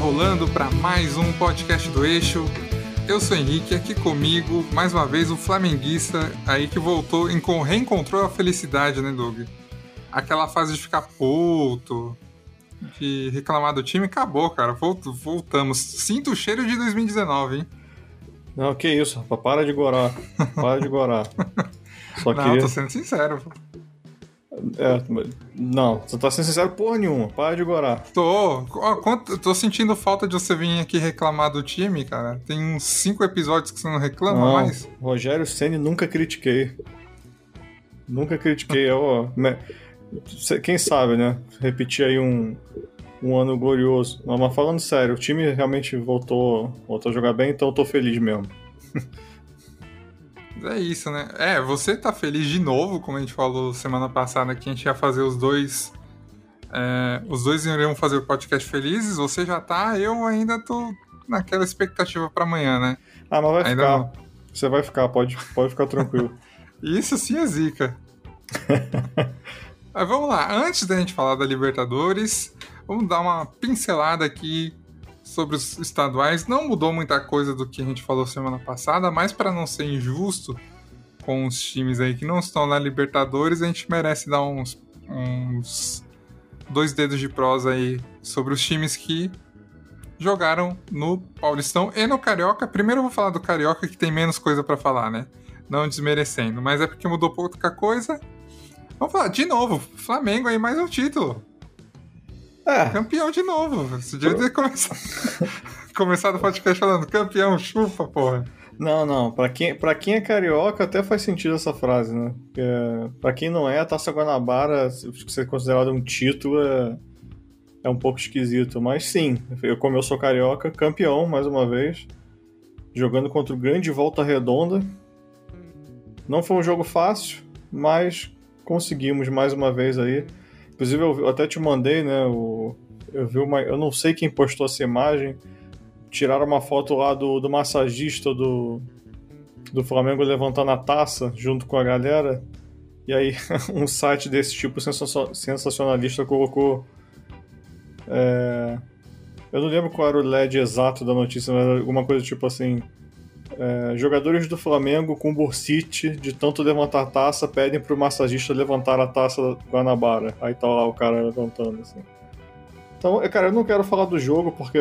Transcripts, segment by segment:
Rolando para mais um podcast do Eixo. Eu sou Henrique, aqui comigo, mais uma vez, o flamenguista aí que voltou, reencontrou a felicidade, né, Doug? Aquela fase de ficar puto, de reclamar do time, acabou, cara. Voltamos. Sinto o cheiro de 2019, hein? Não, que isso, rapaz. Para de gorar. Para de gorar. Só Não, queria... tô sendo sincero. É, não, você tá sendo sincero porra nenhuma. Para de gorar. Tô. Ó, tô sentindo falta de você vir aqui reclamar do time, cara. Tem uns cinco episódios que você não reclama não, mais. Rogério Senni nunca critiquei. Nunca critiquei. ó, quem sabe, né? Repetir aí um, um ano glorioso. Mas falando sério, o time realmente voltou, voltou a jogar bem, então eu tô feliz mesmo. É isso, né? É, você tá feliz de novo, como a gente falou semana passada, que a gente ia fazer os dois. É, os dois iriam fazer o podcast felizes, você já tá, eu ainda tô naquela expectativa para amanhã, né? Ah, mas vai ainda ficar. Não... Você vai ficar, pode, pode ficar tranquilo. isso sim é zica. mas vamos lá, antes da gente falar da Libertadores, vamos dar uma pincelada aqui sobre os estaduais. Não mudou muita coisa do que a gente falou semana passada, mas para não ser injusto com os times aí que não estão na Libertadores, a gente merece dar uns, uns dois dedos de prosa aí sobre os times que jogaram no Paulistão e no Carioca. Primeiro eu vou falar do Carioca, que tem menos coisa para falar, né? Não desmerecendo, mas é porque mudou pouca coisa. Vamos falar de novo, Flamengo aí mais um título. É. Campeão de novo. Você devia ter começado, começado o podcast falando campeão, chupa, porra. Não, não. Pra quem, pra quem é carioca, até faz sentido essa frase, né? Porque, pra quem não é, a Taça Guanabara, ser considerado um título, é, é um pouco esquisito. Mas sim, eu, como eu sou carioca, campeão, mais uma vez. Jogando contra o grande Volta Redonda. Não foi um jogo fácil, mas conseguimos mais uma vez aí Inclusive, eu até te mandei, né? O, eu vi uma. Eu não sei quem postou essa imagem. Tiraram uma foto lá do, do massagista do, do Flamengo levantando a taça junto com a galera. E aí, um site desse tipo sensacionalista colocou. É, eu não lembro qual era o LED exato da notícia, mas alguma coisa tipo assim. É, jogadores do Flamengo com bursite de tanto levantar taça pedem pro massagista levantar a taça Guanabara. Aí tá lá o cara levantando, assim. Então, cara, eu não quero falar do jogo porque.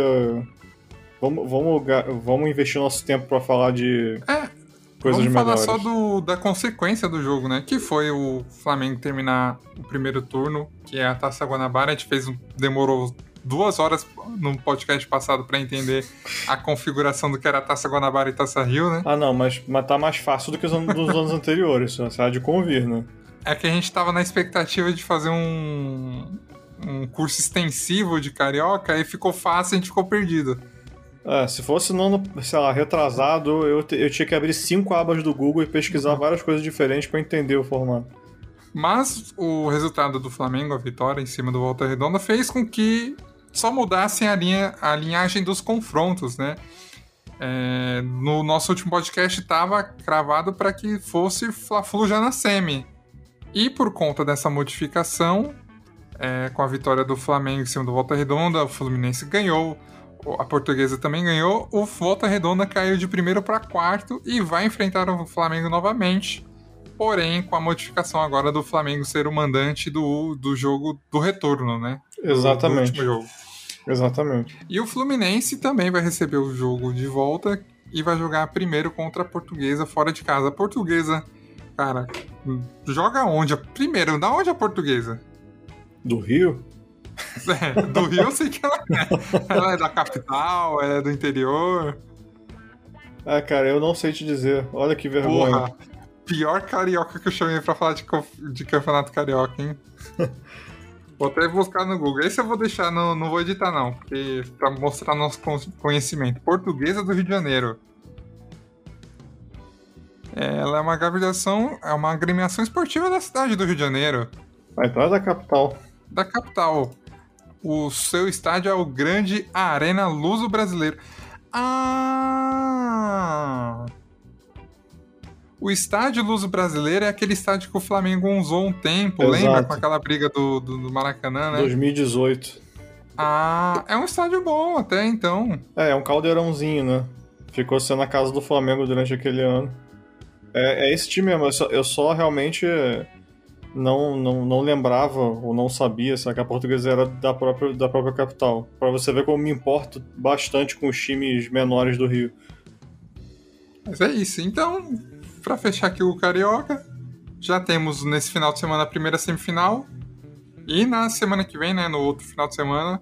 Vamos, vamos, vamos investir nosso tempo para falar de é, coisas vamos falar só do, da consequência do jogo, né? Que foi o Flamengo terminar o primeiro turno, que é a Taça Guanabara. A gente fez, demorou duas horas no podcast passado para entender a configuração do que era Taça Guanabara e Taça Rio, né? Ah, não, mas, mas tá mais fácil do que os anos, dos anos anteriores, você há de convir, né? É que a gente tava na expectativa de fazer um, um curso extensivo de carioca e ficou fácil, a gente ficou perdido. É, se fosse ano, sei lá, retrasado, eu, eu tinha que abrir cinco abas do Google e pesquisar uhum. várias coisas diferentes para entender o formato. Mas o resultado do Flamengo, a vitória em cima do Volta Redonda, fez com que só mudassem a, linha, a linhagem dos confrontos, né? É, no nosso último podcast estava cravado para que fosse Fla-Flu já na semi. E por conta dessa modificação, é, com a vitória do Flamengo em cima do Volta Redonda, o Fluminense ganhou, a Portuguesa também ganhou, o Volta Redonda caiu de primeiro para quarto e vai enfrentar o Flamengo novamente. Porém, com a modificação agora do Flamengo ser o mandante do, do jogo do retorno, né? Exatamente. Do, último jogo. Exatamente. E o Fluminense também vai receber o jogo de volta e vai jogar primeiro contra a Portuguesa fora de casa. A Portuguesa, cara, joga onde? Primeiro, da onde a Portuguesa? Do Rio? É, do Rio eu sei que ela é. Ela é da capital, é do interior. Ah, cara, eu não sei te dizer. Olha que vergonha. Porra, pior carioca que eu chamei pra falar de, de campeonato carioca, hein? Vou até buscar no Google. Esse eu vou deixar, não, não vou editar não, porque para mostrar nosso conhecimento. Portuguesa do Rio de Janeiro. Ela é uma agremiação, é uma agremiação esportiva da cidade do Rio de Janeiro. Mas não é da capital. Da capital. O seu estádio é o Grande Arena Luso Brasileiro. Ah! O estádio Luso Brasileiro é aquele estádio que o Flamengo usou um tempo, Exato. lembra? Com aquela briga do, do, do Maracanã, né? 2018. Ah, é um estádio bom até então. É, é um caldeirãozinho, né? Ficou sendo a casa do Flamengo durante aquele ano. É, é esse time mesmo, eu só, eu só realmente não, não, não lembrava ou não sabia sabe, que a portuguesa era da própria, da própria capital. Para você ver como me importo bastante com os times menores do Rio. Mas é isso. Então, para fechar aqui o Carioca, já temos nesse final de semana a primeira semifinal. E na semana que vem, né, no outro final de semana,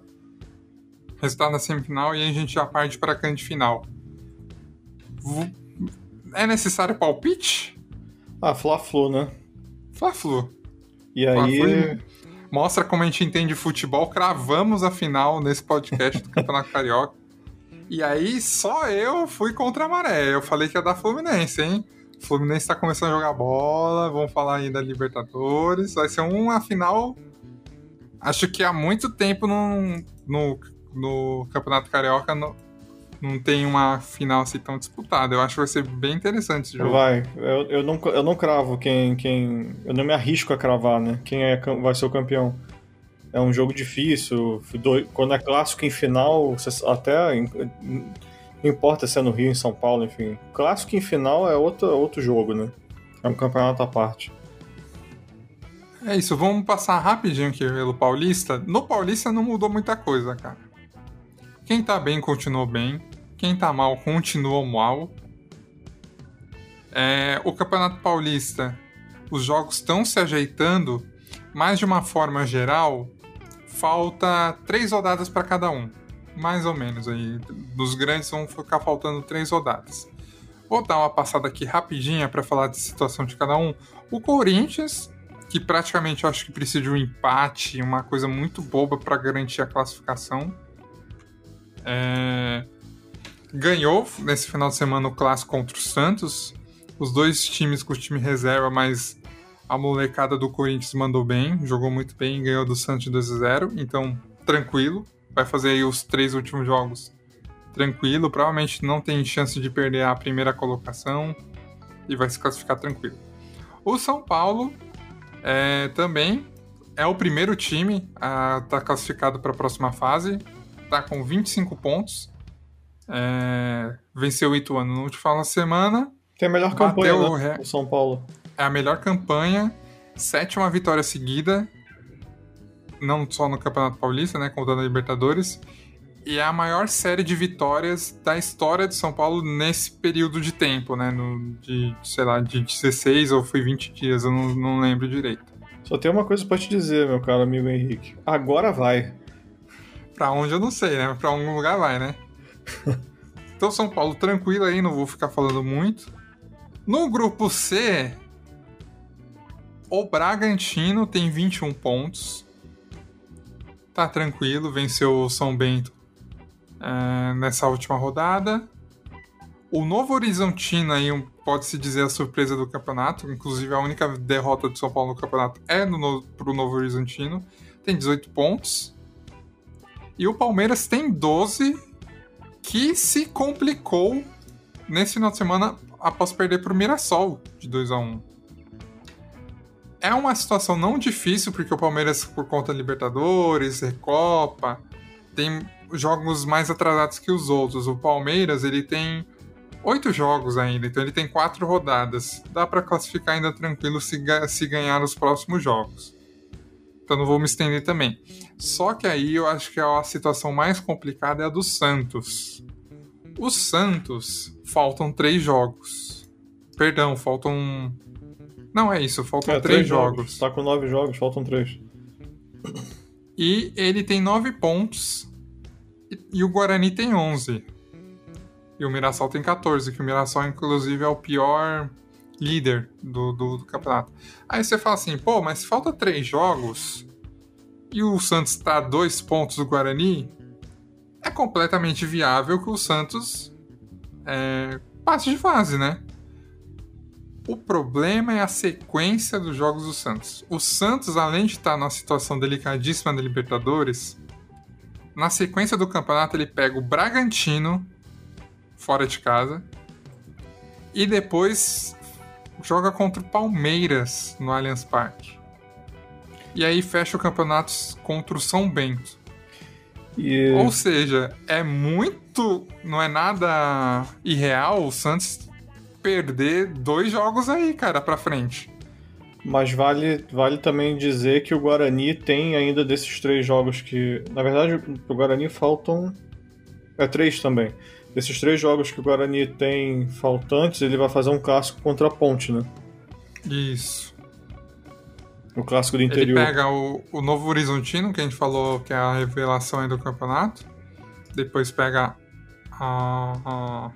resultado da semifinal e aí a gente já parte para a grande final. É necessário palpite? Ah, Fla-Flu, né? Fla-Flu. E aí... Mostra como a gente entende futebol. Cravamos a final nesse podcast do Campeonato Carioca. E aí só eu fui contra a maré. Eu falei que ia dar Fluminense, hein? Fluminense tá começando a jogar bola. Vamos falar aí da Libertadores. Vai ser uma final. Acho que há muito tempo no, no, no Campeonato Carioca não, não tem uma final assim tão disputada. Eu acho que vai ser bem interessante esse jogo. Vai. Eu, eu, não, eu não cravo quem, quem. Eu não me arrisco a cravar, né? Quem é, vai ser o campeão. É um jogo difícil. Quando é clássico em final, até. Não importa se é no Rio, em São Paulo, enfim. Clássico em final é outro, outro jogo, né? É um campeonato à parte. É isso, vamos passar rapidinho aqui pelo Paulista. No Paulista não mudou muita coisa, cara. Quem tá bem continuou bem, quem tá mal continuou mal. É, o Campeonato Paulista, os jogos estão se ajeitando, mas de uma forma geral, falta três rodadas para cada um. Mais ou menos aí. Dos grandes vão ficar faltando três rodadas. Vou dar uma passada aqui rapidinha para falar de situação de cada um. O Corinthians, que praticamente eu acho que precisa de um empate, uma coisa muito boba para garantir a classificação. É... Ganhou nesse final de semana o clássico contra o Santos. Os dois times com o time reserva, mas a molecada do Corinthians mandou bem, jogou muito bem, ganhou do Santos 2 a 0. Então, tranquilo. Vai fazer aí os três últimos jogos tranquilo. Provavelmente não tem chance de perder a primeira colocação e vai se classificar tranquilo. O São Paulo é, também é o primeiro time a estar tá classificado para a próxima fase tá com 25 pontos. É, venceu o Ituano no último semana. Tem a melhor campanha, o, né? o São Paulo. É a melhor campanha. Sétima vitória seguida. Não só no Campeonato Paulista, né? Contando a Libertadores. E é a maior série de vitórias da história de São Paulo nesse período de tempo, né? No, de, sei lá, de 16 ou foi 20 dias, eu não, não lembro direito. Só tem uma coisa pra te dizer, meu caro amigo Henrique. Agora vai. Pra onde eu não sei, né? Pra algum lugar vai, né? então, São Paulo, tranquilo aí, não vou ficar falando muito. No grupo C, o Bragantino tem 21 pontos. Tá tranquilo, venceu o São Bento é, nessa última rodada. O Novo Horizontino aí pode-se dizer a surpresa do campeonato. Inclusive, a única derrota do São Paulo no campeonato é no, pro Novo Horizontino. Tem 18 pontos. E o Palmeiras tem 12, que se complicou nesse final de semana após perder para o Mirassol de 2 a 1 É uma situação não difícil, porque o Palmeiras, por conta da Libertadores, Recopa, tem jogos mais atrasados que os outros. O Palmeiras, ele tem oito jogos ainda, então ele tem quatro rodadas. Dá para classificar ainda tranquilo se, se ganhar os próximos jogos então não vou me estender também. Só que aí eu acho que a situação mais complicada é a do Santos. O Santos faltam três jogos. Perdão, faltam. Não é isso, faltam é, três, três jogos. jogos. Tá com nove jogos, faltam três. E ele tem nove pontos. E, o Guarani tem onze. E o Mirassol tem 14, que o Mirassol, inclusive, é o pior líder do, do, do, campeonato. Aí você fala assim, pô, mas falta três jogos e o Santos está a dois pontos do Guarani, é completamente viável que o Santos é, passe de fase, né? O problema é a sequência dos jogos do Santos. O Santos, além de estar numa situação delicadíssima da Libertadores, na sequência do campeonato ele pega o Bragantino fora de casa e depois joga contra o Palmeiras no Allianz Parque. E aí fecha o campeonato contra o São Bento. E... Ou seja, é muito. Não é nada irreal o Santos perder dois jogos aí, cara, pra frente. Mas vale, vale também dizer que o Guarani tem ainda desses três jogos que. Na verdade, o Guarani faltam. É três também. Desses três jogos que o Guarani tem faltantes, ele vai fazer um clássico contra a Ponte, né? Isso. O clássico do interior. Ele pega o, o Novo Horizontino, que a gente falou que é a revelação aí do campeonato. Depois pega a, a,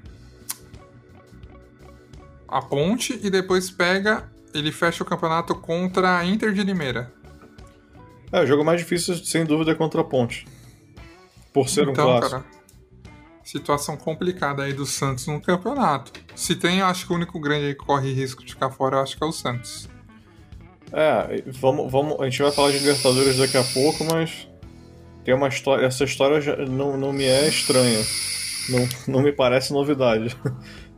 a Ponte e depois pega ele fecha o campeonato contra a Inter de Limeira. É, o jogo mais difícil, sem dúvida, é contra a Ponte. Por ser então, um clássico. Cara, situação complicada aí do Santos no campeonato. Se tem, acho que o único grande que corre risco de ficar fora, eu acho que é o Santos. É, vamos, vamos, a gente vai falar de Libertadores daqui a pouco, mas tem uma história. Essa história já não, não me é estranha. Não, não me parece novidade.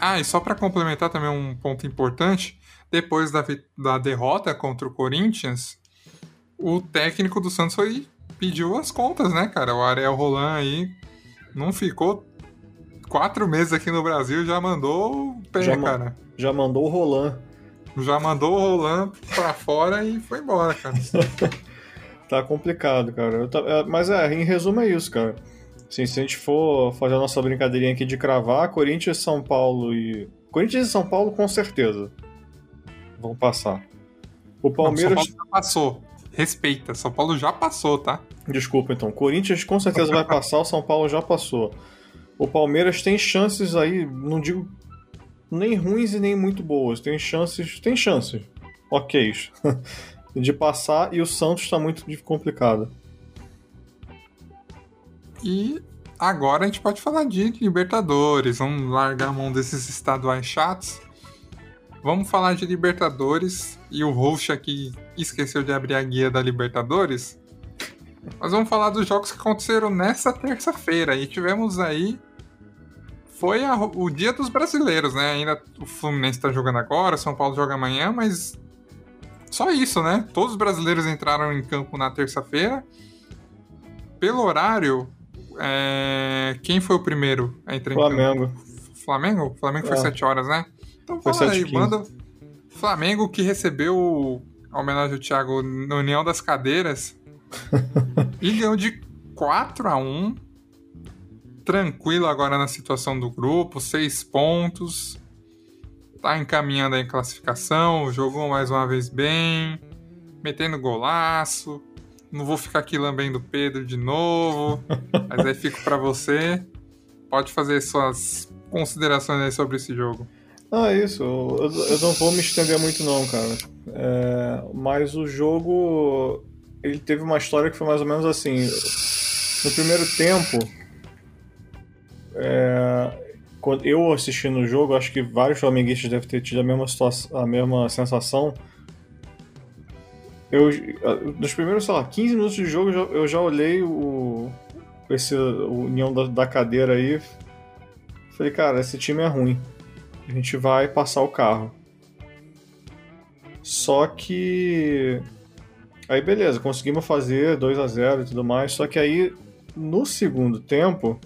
Ah, e só para complementar também um ponto importante, depois da, da derrota contra o Corinthians, o técnico do Santos foi pediu as contas, né, cara? O Ariel Roland aí não ficou quatro meses aqui no Brasil, já mandou o pé, já cara. Já mandou o Roland. Já mandou o Roland pra fora e foi embora, cara. tá complicado, cara. É, mas é, em resumo é isso, cara. Sim, se a gente for fazer a nossa brincadeirinha aqui de cravar, Corinthians, São Paulo e. Corinthians e São Paulo com certeza vão passar. O Palmeiras. Não, São Paulo já passou. Respeita, São Paulo já passou, tá? Desculpa então. Corinthians com certeza vai passar, o São Paulo já passou. O Palmeiras tem chances aí, não digo nem ruins e nem muito boas. Tem chances. Tem chances. Ok. de passar e o Santos está muito complicado. E agora a gente pode falar de Libertadores. Vamos largar a mão desses estaduais chatos. Vamos falar de Libertadores. E o host aqui esqueceu de abrir a guia da Libertadores. Mas vamos falar dos jogos que aconteceram nessa terça-feira. E tivemos aí. Foi a, o dia dos brasileiros, né? Ainda o Fluminense está jogando agora, São Paulo joga amanhã, mas. Só isso, né? Todos os brasileiros entraram em campo na terça-feira. Pelo horário, é... Quem foi o primeiro a entrar Flamengo. em campo? Flamengo? Flamengo foi é. 7 horas, né? Então foi fala aí, manda. Flamengo que recebeu a homenagem ao Thiago na União das Cadeiras e ganhou de 4 a 1 Tranquilo agora na situação do grupo, 6 pontos. Tá encaminhando a classificação, jogou mais uma vez bem, metendo golaço. Não vou ficar aqui lambendo Pedro de novo, mas aí fico para você. Pode fazer suas considerações aí sobre esse jogo. Ah, isso. Eu, eu não vou me estender muito não, cara. É, mas o jogo ele teve uma história que foi mais ou menos assim. No primeiro tempo, é, eu assistindo o jogo, acho que vários flamenguistas devem ter tido a mesma situação, a mesma sensação eu, nos primeiros, sei lá, 15 minutos de jogo, eu já olhei o, esse, o união da, da cadeira aí. Falei, cara, esse time é ruim. A gente vai passar o carro. Só que. Aí beleza, conseguimos fazer 2 a 0 e tudo mais. Só que aí, no segundo tempo,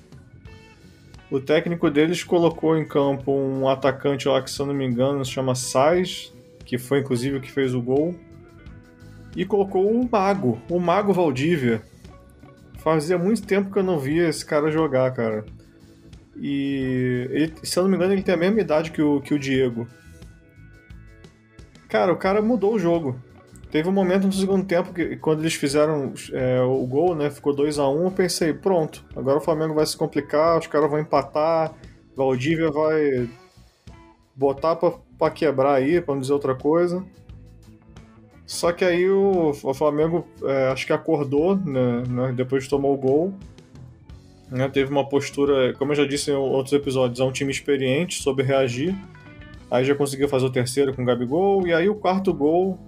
o técnico deles colocou em campo um atacante lá que, se eu não me engano, se chama Sais, que foi inclusive o que fez o gol e colocou o Mago, o Mago Valdívia. Fazia muito tempo que eu não via esse cara jogar, cara. E ele, se eu não me engano, ele tem a mesma idade que o, que o Diego. Cara, o cara mudou o jogo. Teve um momento no segundo tempo que, quando eles fizeram é, o gol, né? Ficou 2 a 1 um, eu pensei, pronto, agora o Flamengo vai se complicar, os caras vão empatar, Valdívia vai botar pra, pra quebrar aí, pra não dizer outra coisa. Só que aí o, o Flamengo é, acho que acordou, né, né, depois de tomar o gol. Né, teve uma postura, como eu já disse em outros episódios, é um time experiente, soube reagir. Aí já conseguiu fazer o terceiro com o Gabigol. E aí o quarto gol,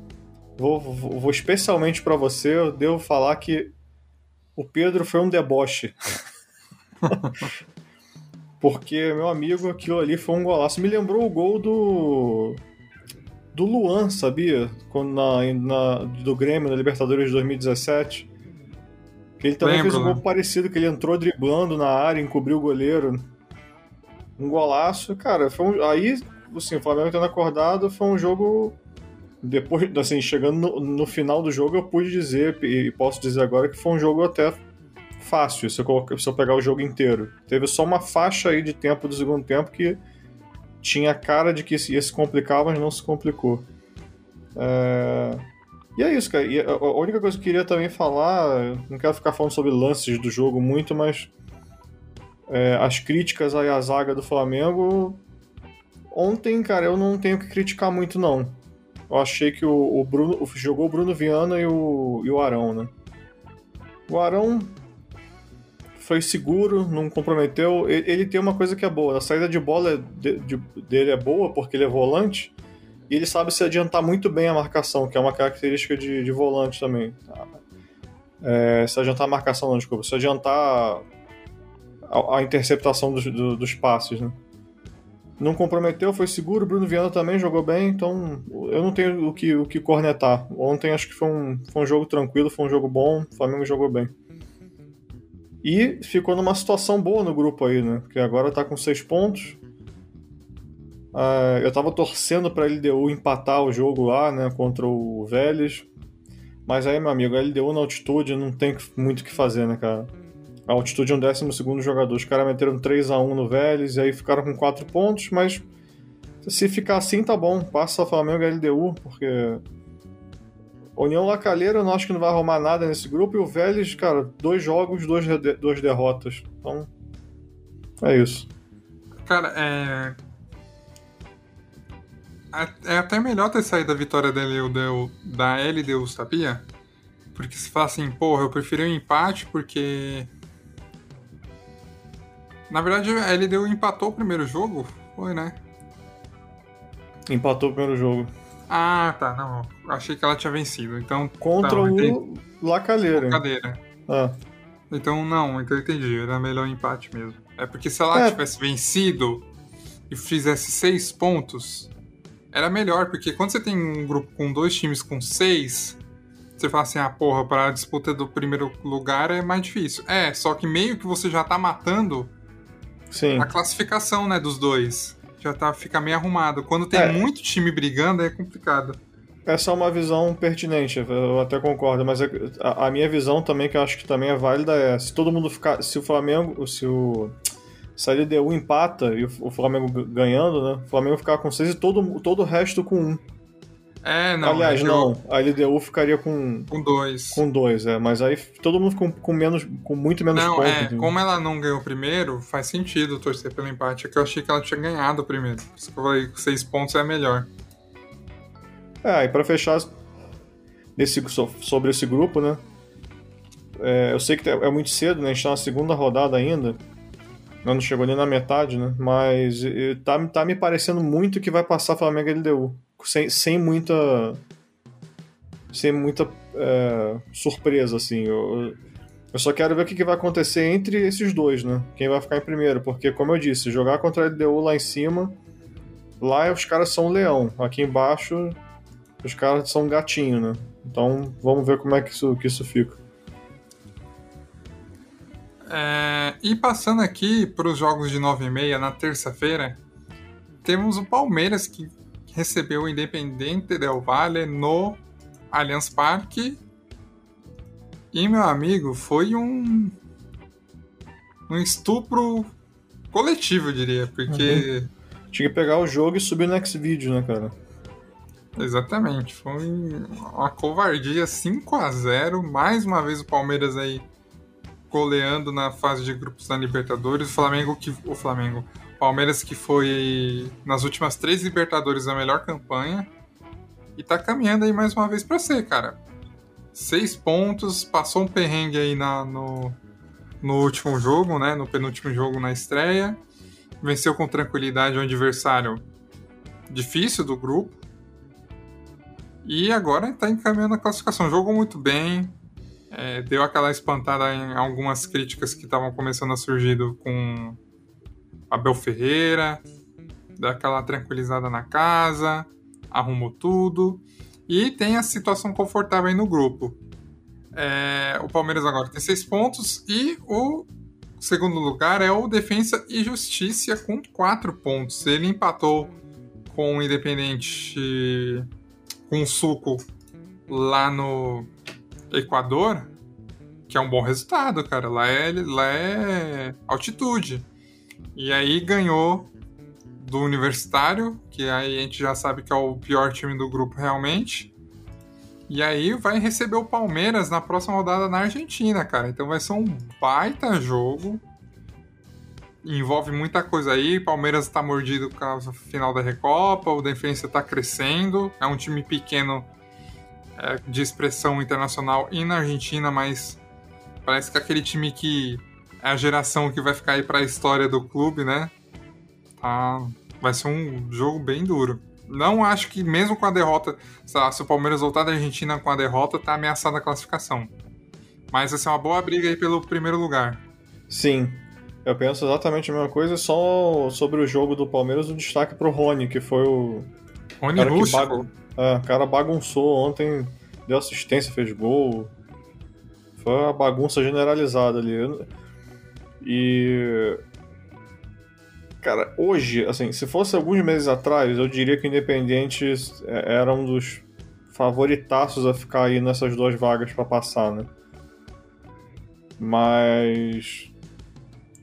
vou, vou, vou especialmente para você, eu devo falar que o Pedro foi um deboche. Porque, meu amigo, aquilo ali foi um golaço. Me lembrou o gol do do Luan, sabia? Quando na, na, do Grêmio na Libertadores de 2017. Que ele também Lembro, fez um né? gol parecido, que ele entrou driblando na área, encobriu o goleiro. Um golaço. Cara, foi um, aí, assim, o Flamengo tendo acordado, foi um jogo. Depois, assim, chegando no, no final do jogo, eu pude dizer, e posso dizer agora, que foi um jogo até fácil, se eu, colocar- se eu pegar o jogo inteiro. Teve só uma faixa aí de tempo do segundo tempo que tinha cara de que ia se complicar, mas não se complicou. É, E é isso, cara. E a a única coisa que eu queria também falar, não quero ficar falando sobre lances do jogo muito, mas é, as críticas aí à zaga do Flamengo. Ontem, cara, eu não tenho que criticar muito, não. Eu achei que o, o Bruno jogou o Bruno Viana e o, e o Arão, né? O Arão foi seguro, não comprometeu. Ele, ele tem uma coisa que é boa: a saída de bola de- de- dele é boa porque ele é volante. E ele sabe se adiantar muito bem a marcação, que é uma característica de, de volante também. É, se adiantar a marcação, não, desculpa. Se adiantar a, a interceptação dos, do- dos passes, né? Não comprometeu, foi seguro. Bruno Viana também jogou bem, então eu não tenho o que, o que cornetar. Ontem acho que foi um, foi um jogo tranquilo, foi um jogo bom. O Flamengo jogou bem. E ficou numa situação boa no grupo aí, né? Porque agora tá com seis pontos. Ah, eu tava torcendo pra LDU empatar o jogo lá, né, contra o Vélez. Mas aí, meu amigo, a LDU na altitude não tem muito o que fazer, né, cara? A altitude é um 12 jogador. Os caras meteram 3x1 no Vélez e aí ficaram com 4 pontos, mas se ficar assim tá bom. Passa Flamengo e LDU, porque. União Lacalheira eu não acho que não vai arrumar nada nesse grupo. E o Vélez, cara, dois jogos, duas, de- duas derrotas. Então. É isso. Cara, é. É é até melhor ter saído a vitória da LDU, da LDU, sabia? Porque se fala assim, porra, eu preferi o empate porque. Na verdade, a LDU empatou o primeiro jogo? Foi, né? Empatou o primeiro jogo. Ah, tá, não. Achei que ela tinha vencido. Então. Contra tá, o entendi. Lacalheira. Cadeira. Ah. Então, não, então eu entendi. Era melhor o empate mesmo. É porque se ela É. tivesse vencido e fizesse seis pontos, era melhor, porque quando você tem um grupo com dois times com seis, você fala assim, ah, porra, para a disputa do primeiro lugar é mais difícil. É, só que meio que você já tá matando Sim. a classificação, né, dos dois. Já tá, fica meio arrumado. Quando tem É. muito time brigando, é complicado. Essa é uma visão pertinente, eu até concordo, mas é- a, a minha visão também, que eu acho que também é válida, é se todo mundo ficar. Se o Flamengo. Se o. Se a LDU empata e o, o Flamengo ganhando, né? O Flamengo ficar com seis e todo, todo o resto com um. É, não. Aliás, é não. A LDU ficaria com, Com dois. com dois, é. Mas aí todo mundo com, com menos. com muito menos Não, pontos. é, entendeu? como ela não ganhou o primeiro, faz sentido torcer pelo empate. É que eu achei que ela tinha ganhado o primeiro. Por isso que eu falei que seis pontos é melhor. É, e pra fechar desse, so- sobre esse grupo, né? É, eu sei que é muito cedo, né? A gente tá na segunda rodada ainda. Não chegou nem na metade, né? Mas tá, tá me parecendo muito que vai passar Flamengo e LDU. Sem, sem muita. Sem muita é, surpresa, assim. Eu, eu só quero ver o que, que vai acontecer entre esses dois, né? Quem vai ficar em primeiro. Porque, como eu disse, jogar contra a LDU lá em cima. Lá os caras são um leão. Aqui embaixo os caras são um gatinho, né? Então vamos ver como é que isso, que isso fica. É, e passando aqui para os jogos de 9 e meia na terça-feira, temos o Palmeiras que recebeu o Independente Del Valle no Allianz Parque. E, meu amigo, foi um, um estupro coletivo, eu diria, porque... Tinha que pegar o jogo e subir no X-Video, né, cara? Exatamente, foi uma covardia 5 a 0 mais uma vez o Palmeiras aí goleando na fase de grupos da Libertadores, o Flamengo que o Flamengo, Palmeiras que foi nas últimas três Libertadores a melhor campanha e tá caminhando aí mais uma vez para ser, cara. Seis pontos, passou um perrengue aí na, no, no último jogo, né, no penúltimo jogo na estreia, venceu com tranquilidade o adversário difícil do grupo e agora está encaminhando a classificação. Jogou muito bem. É, deu aquela espantada em algumas críticas que estavam começando a surgir do- com Abel Ferreira. Deu aquela tranquilizada na casa. Arrumou tudo. E tem a situação confortável aí no grupo. É, o Palmeiras agora tem seis pontos e o segundo lugar é o Defensa e Justiça com quatro pontos. Ele empatou com o Independente com o Suco lá no Equador, que é um bom resultado, cara. Lá é, lá é altitude. E aí ganhou do Universitário, que aí a gente já sabe que é o pior time do grupo realmente. E aí vai receber o Palmeiras na próxima rodada na Argentina, cara. Então vai ser um baita jogo. Envolve muita coisa aí. Palmeiras tá mordido causa do final da Recopa. O Defensa tá crescendo. É um time pequeno é, de expressão internacional e na Argentina, mas parece que é aquele time que é a geração que vai ficar aí pra história do clube, né? Tá, vai ser um jogo bem duro. Não acho que, mesmo com a derrota, se o Palmeiras voltar da Argentina com a derrota, tá ameaçada a classificação. Mas vai ser uma boa briga aí pelo primeiro lugar. Sim, eu penso exatamente a mesma coisa, só sobre o jogo do Palmeiras, o destaque pro Rony, que foi o. Rony Rústico. Bagun... É, o cara bagunçou ontem, deu assistência, fez gol. Foi uma bagunça generalizada ali. E Cara, hoje, assim, se fosse alguns meses atrás, eu diria que o Independente é, era um dos favoritaços a ficar aí nessas duas vagas para passar, né? Mas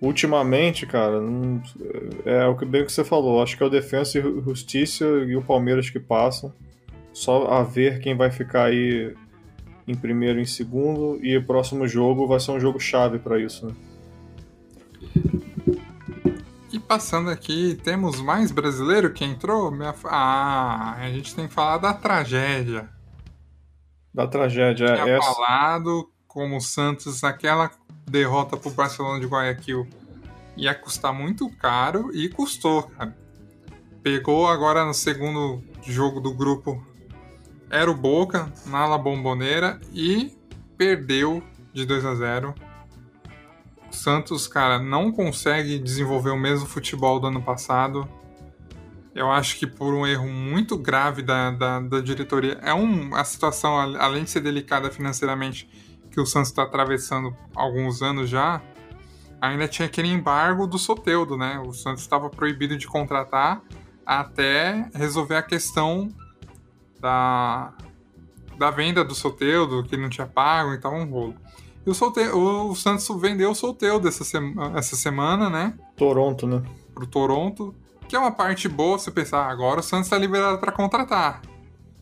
ultimamente, cara, não, é o que bem que você falou. Acho que é o Defensa e Justiça e o Palmeiras que passam. Só a ver quem vai ficar aí em primeiro e em segundo. E o próximo jogo vai ser um jogo chave para isso, né? E passando aqui, temos mais brasileiro que entrou? Minha... Ah, a gente tem que falar da tragédia. Da tragédia, é. Tinha essa... falado como o Santos, naquela derrota pro Barcelona de Guayaquil, ia custar muito caro e custou, cara. Pegou agora no segundo jogo do grupo, era o Boca, na La Bomboneira, e perdeu de 2 a 0 o Santos, cara, não consegue desenvolver o mesmo futebol do ano passado. Eu acho que por um erro muito grave da, da, da diretoria. É um, a situação, além de ser delicada financeiramente, que o Santos está atravessando há alguns anos já, ainda tinha aquele embargo do Soteudo, né? O Santos estava proibido de contratar até resolver a questão da, da venda do Soteudo, que não tinha pago, então um rolo. E o, o Santos vendeu o Solteudo essa, sema... essa semana, né? Toronto, né? Pro Toronto. Que é uma parte boa você pensar, ah, agora o Santos tá liberado para contratar.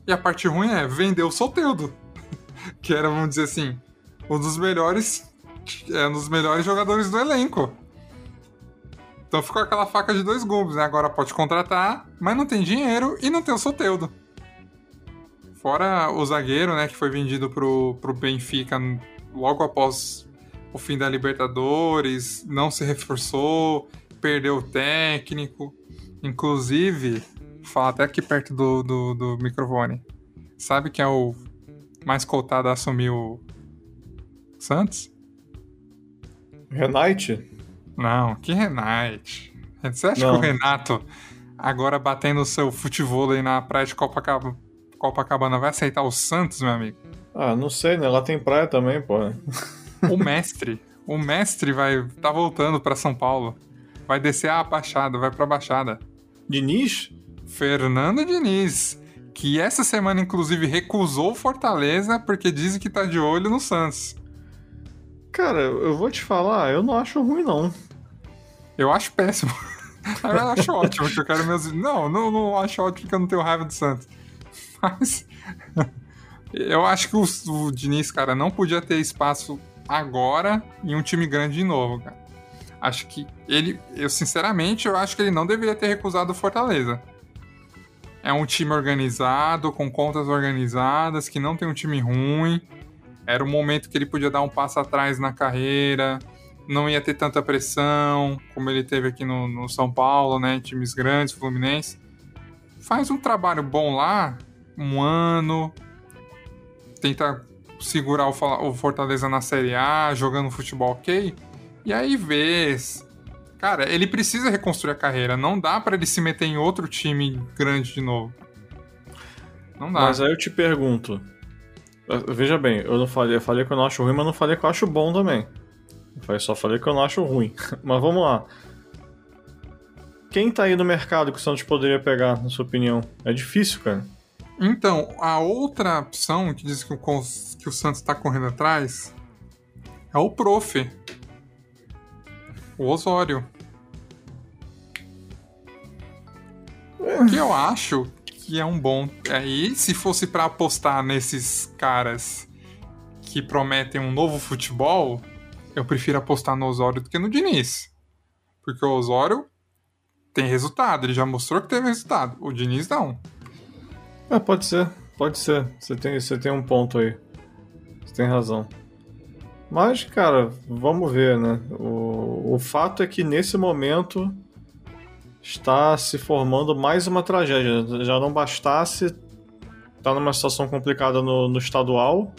E a parte ruim é vender o Solteudo. que era, vamos dizer assim, um dos melhores. É um dos melhores jogadores do elenco. Então ficou aquela faca de dois gumes, né? Agora pode contratar, mas não tem dinheiro e não tem o Soteudo. Fora o zagueiro, né, que foi vendido pro, pro Benfica logo após o fim da Libertadores, não se reforçou, perdeu o técnico. Inclusive, fala até aqui perto do, do, do microfone. Sabe quem é o mais cotado a assumir o Santos? Renate? Não, que Renate? Você acha não. que o Renato, agora batendo o seu futebol aí na praia de Copacabana, Copacabana, vai aceitar o Santos, meu amigo? Ah, não sei, né? Lá tem praia também, pô. O mestre. o mestre vai. tá voltando para São Paulo. Vai descer a Baixada, vai pra Baixada. Diniz? Fernando Diniz. Que essa semana, inclusive, recusou Fortaleza porque dizem que tá de olho no Santos. Cara, eu vou te falar, eu não acho ruim, não. Eu acho péssimo. eu acho ótimo, que eu quero meus. Não, não, não acho ótimo porque eu não tenho raiva do Santos. Mas. Eu acho que o, o Diniz, cara, não podia ter espaço agora em um time grande de novo, cara. Acho que ele, eu sinceramente, eu acho que ele não deveria ter recusado o Fortaleza. É um time organizado, com contas organizadas, que não tem um time ruim. Era o momento que ele podia dar um passo atrás na carreira, não ia ter tanta pressão como ele teve aqui no, no São Paulo, né? Times grandes, Fluminense. Faz um trabalho bom lá, um ano, tenta segurar o Fortaleza na Série A, jogando futebol ok. E aí vê. Cara, ele precisa reconstruir a carreira. Não dá para ele se meter em outro time grande de novo. Não dá. Mas aí eu te pergunto: Veja bem, eu não falei, eu falei que eu não acho ruim, mas não falei que eu acho bom também. Eu só falei que eu não acho ruim. mas vamos lá. Quem tá aí no mercado que o Santos poderia pegar, na sua opinião? É difícil, cara. Então, a outra opção que diz que o, que o Santos tá correndo atrás é o Prof. O Osório. Que eu acho que é um bom. Aí, se fosse para apostar nesses caras que prometem um novo futebol, eu prefiro apostar no Osório do que no Diniz. Porque o Osório tem resultado, ele já mostrou que teve resultado. O Diniz não. É, pode ser, pode ser. Você tem, você tem um ponto aí. Você tem razão. Mas, cara, vamos ver, né? O, o fato é que nesse momento está se formando mais uma tragédia. Já não bastasse estar tá numa situação complicada no, no estadual,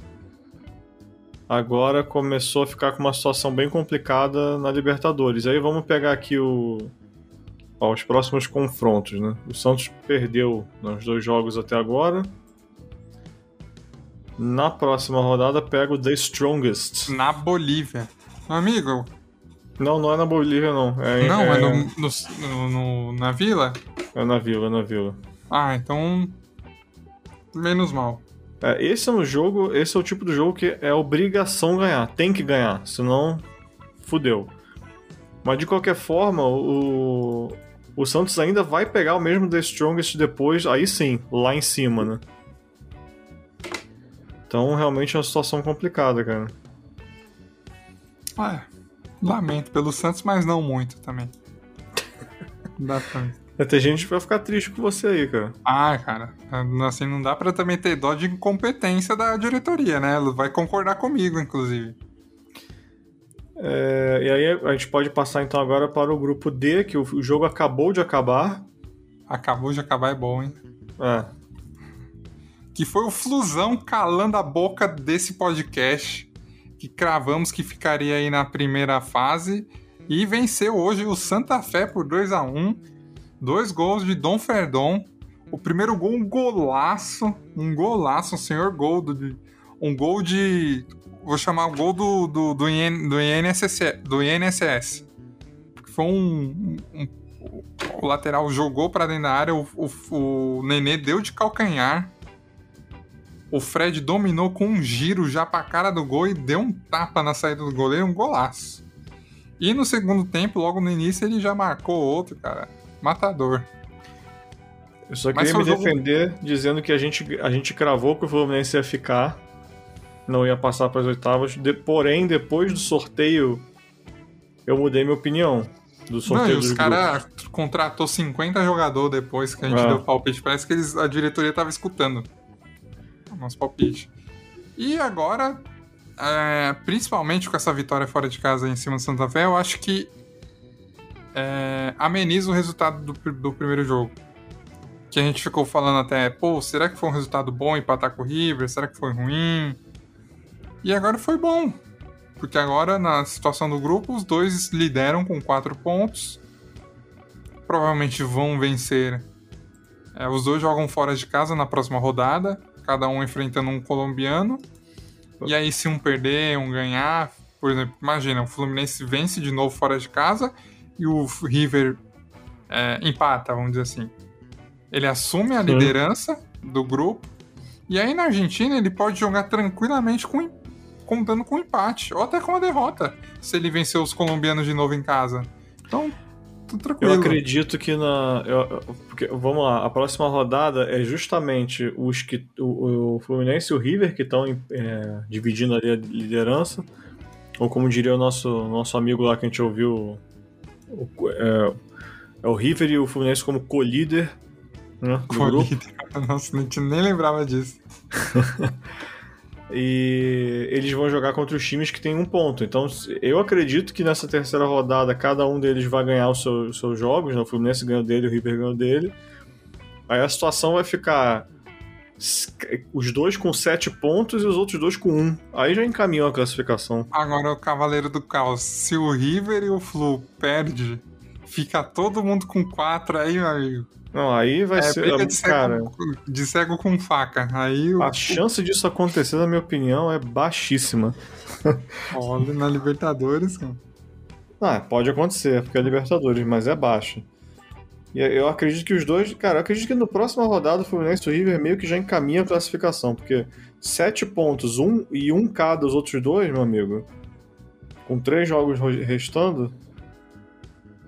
agora começou a ficar com uma situação bem complicada na Libertadores. Aí vamos pegar aqui o, ó, os próximos confrontos, né? O Santos perdeu nos dois jogos até agora. Na próxima rodada pega o The Strongest. Na Bolívia. Amigo, não, não é na Bolívia, não. É, não, é, é no, no, no, na vila? É na vila, é na vila. Ah, então. Menos mal. É, esse é um jogo, esse é o tipo de jogo que é obrigação ganhar. Tem que ganhar, senão fudeu. Mas de qualquer forma, o, o Santos ainda vai pegar o mesmo The Strongest depois, aí sim, lá em cima, né? Então realmente é uma situação complicada, cara. É. Lamento pelo Santos, mas não muito também. dá pra. Vai ter gente que vai ficar triste com você aí, cara. Ah, cara, assim, não dá pra também ter dó de incompetência da diretoria, né? Vai concordar comigo, inclusive. É, e aí a gente pode passar então agora para o grupo D, que o jogo acabou de acabar. Acabou de acabar é bom, hein? É. Que foi o Flusão calando a boca desse podcast que cravamos que ficaria aí na primeira fase e venceu hoje o Santa Fé por 2 a 1 Dois gols de Dom Ferdon. O primeiro gol, um golaço. Um golaço, um senhor gol. Do, um gol de. Vou chamar o gol do, do, do, IN, do, INSS, do INSS. Foi um, um, um O lateral jogou para dentro da área. O, o, o Nenê deu de calcanhar o Fred dominou com um giro já pra cara do gol e deu um tapa na saída do goleiro, um golaço. E no segundo tempo, logo no início, ele já marcou outro, cara. Matador. Eu só queria me jogo... defender dizendo que a gente, a gente cravou que o Fluminense ia ficar, não ia passar para as oitavas. De, porém, depois do sorteio, eu mudei minha opinião. Do sorteio não, os caras contratou 50 jogadores depois que a gente é. deu palpite. Parece que eles, a diretoria tava escutando nosso palpite. E agora, é, principalmente com essa vitória fora de casa em cima do Santa Fé, eu acho que é, ameniza o resultado do, do primeiro jogo. Que a gente ficou falando até, pô, será que foi um resultado bom empatar com o River? Será que foi ruim? E agora foi bom. Porque agora, na situação do grupo, os dois lideram com quatro pontos. Provavelmente vão vencer. É, os dois jogam fora de casa na próxima rodada cada um enfrentando um colombiano. E aí, se um perder, um ganhar, por exemplo, imagina, o Fluminense vence de novo fora de casa e o River é, empata, vamos dizer assim. Ele assume a liderança do grupo e aí na Argentina ele pode jogar tranquilamente com, contando com empate ou até com a derrota se ele vencer os colombianos de novo em casa. Então, tudo tranquilo. Eu acredito que na. Eu, porque, vamos lá, a próxima rodada é justamente os que. O, o Fluminense e o River que estão é, dividindo ali a liderança. Ou como diria o nosso, nosso amigo lá que a gente ouviu. O, é, é o River e o Fluminense como co-líder. Né, co-líder. Nossa, a gente nem lembrava disso. e eles vão jogar contra os times que têm um ponto. Então, eu acredito que nessa terceira rodada cada um deles vai ganhar os seus, seus jogos. Né? O Fluminense ganhou dele, o River ganhou dele. Aí a situação vai ficar os dois com sete pontos e os outros dois com um. Aí já encaminhou a classificação. Agora o Cavaleiro do Caos. Se o River e o Flu perde, fica todo mundo com quatro aí, meu amigo. Não, aí vai É, ser. briga de cego, cara, de cego com faca. Aí o a chance disso acontecer, na minha opinião, é baixíssima. olha na Libertadores, cara. Ah, pode acontecer, porque é Libertadores, mas é baixa. E eu acredito que os dois. Cara, eu acredito que no próximo rodada o Fluminense e o River meio que já encaminha a classificação, porque sete pontos, um e um cada os outros dois, meu amigo. Com três jogos restando.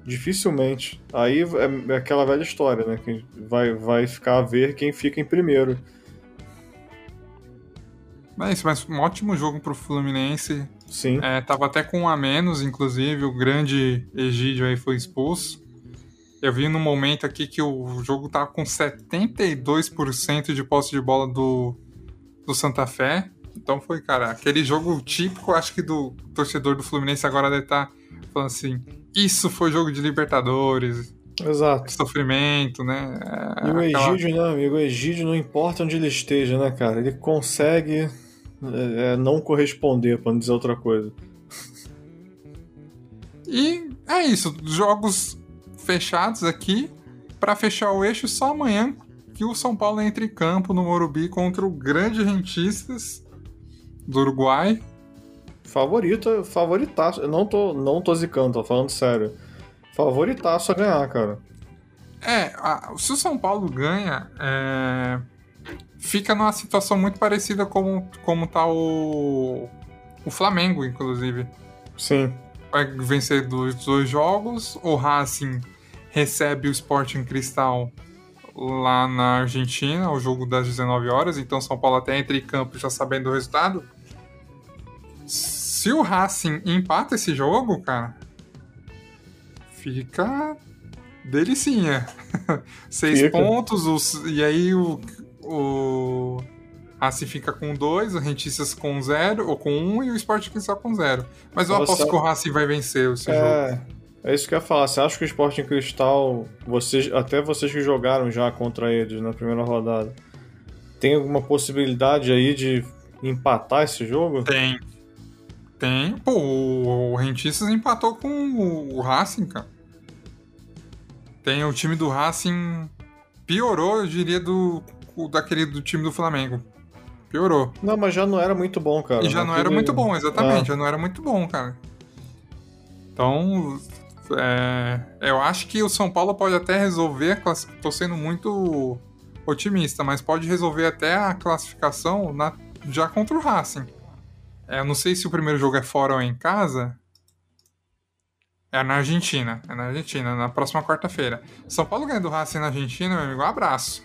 Dificilmente. Aí é, é aquela velha história, né? Que vai, vai ficar a ver quem fica em primeiro. É isso, mas um ótimo jogo pro Fluminense. Sim. É, tava até com um a menos, inclusive, o grande Egídio aí foi expulso. Eu vi no momento aqui que o jogo tava com 72% de posse de bola do, do Santa Fé. Então foi, cara, aquele jogo típico, acho que do torcedor do Fluminense agora deve estar falando assim: isso foi jogo de Libertadores, Exato. sofrimento, né? É, E o aquela- Egídio, né, amigo? O Egídio não importa onde ele esteja, né, cara? Ele consegue é, é, não corresponder, pra não dizer outra coisa. E é isso, jogos fechados aqui. Pra fechar o eixo, só amanhã que o São Paulo entra em campo no Morumbi contra o grande Rentistas do Uruguai. Favorito, favoritaço. Eu não tô, não tô zicando, tô falando sério. Favoritaço a ganhar, cara. É, a- se o São Paulo ganha, é, fica numa situação muito parecida como, como tá o, o Flamengo, inclusive. Sim. vai vencer dos dois jogos. O Racing recebe o Sporting Cristal lá na Argentina, o jogo das 19 horas. Então São Paulo até entra em campo já sabendo o resultado. Se o Racing empata esse jogo, cara, fica delicinha. Seis Fica. pontos, os- e aí o, o Racing fica com dois, o Rentistas com zero, ou com um, e o Sport Cristal com zero. Mas eu Nossa. aposto que o Racing vai vencer esse jogo. É, é isso que eu ia falar. Você acha que o Sporting Cristal, vocês, até vocês que jogaram já contra eles na primeira rodada, tem alguma possibilidade aí de empatar esse jogo? Tem. Tem. Pô, o Rentistas empatou com o Racing, cara. Tem o time do Racing. Piorou, eu diria, do daquele do time do Flamengo. Piorou. Não, mas já não era muito bom, cara. E já não era muito bom, exatamente. Ah. Já não era muito bom, cara. Então, é, eu acho que o São Paulo pode até resolver. Tô sendo muito otimista, mas pode resolver até a classificação na- já contra o Racing. É, eu não sei se o primeiro jogo é fora ou em casa. É na Argentina. É na Argentina, na próxima quarta-feira. São Paulo ganha do Racing na Argentina, meu amigo. Um abraço.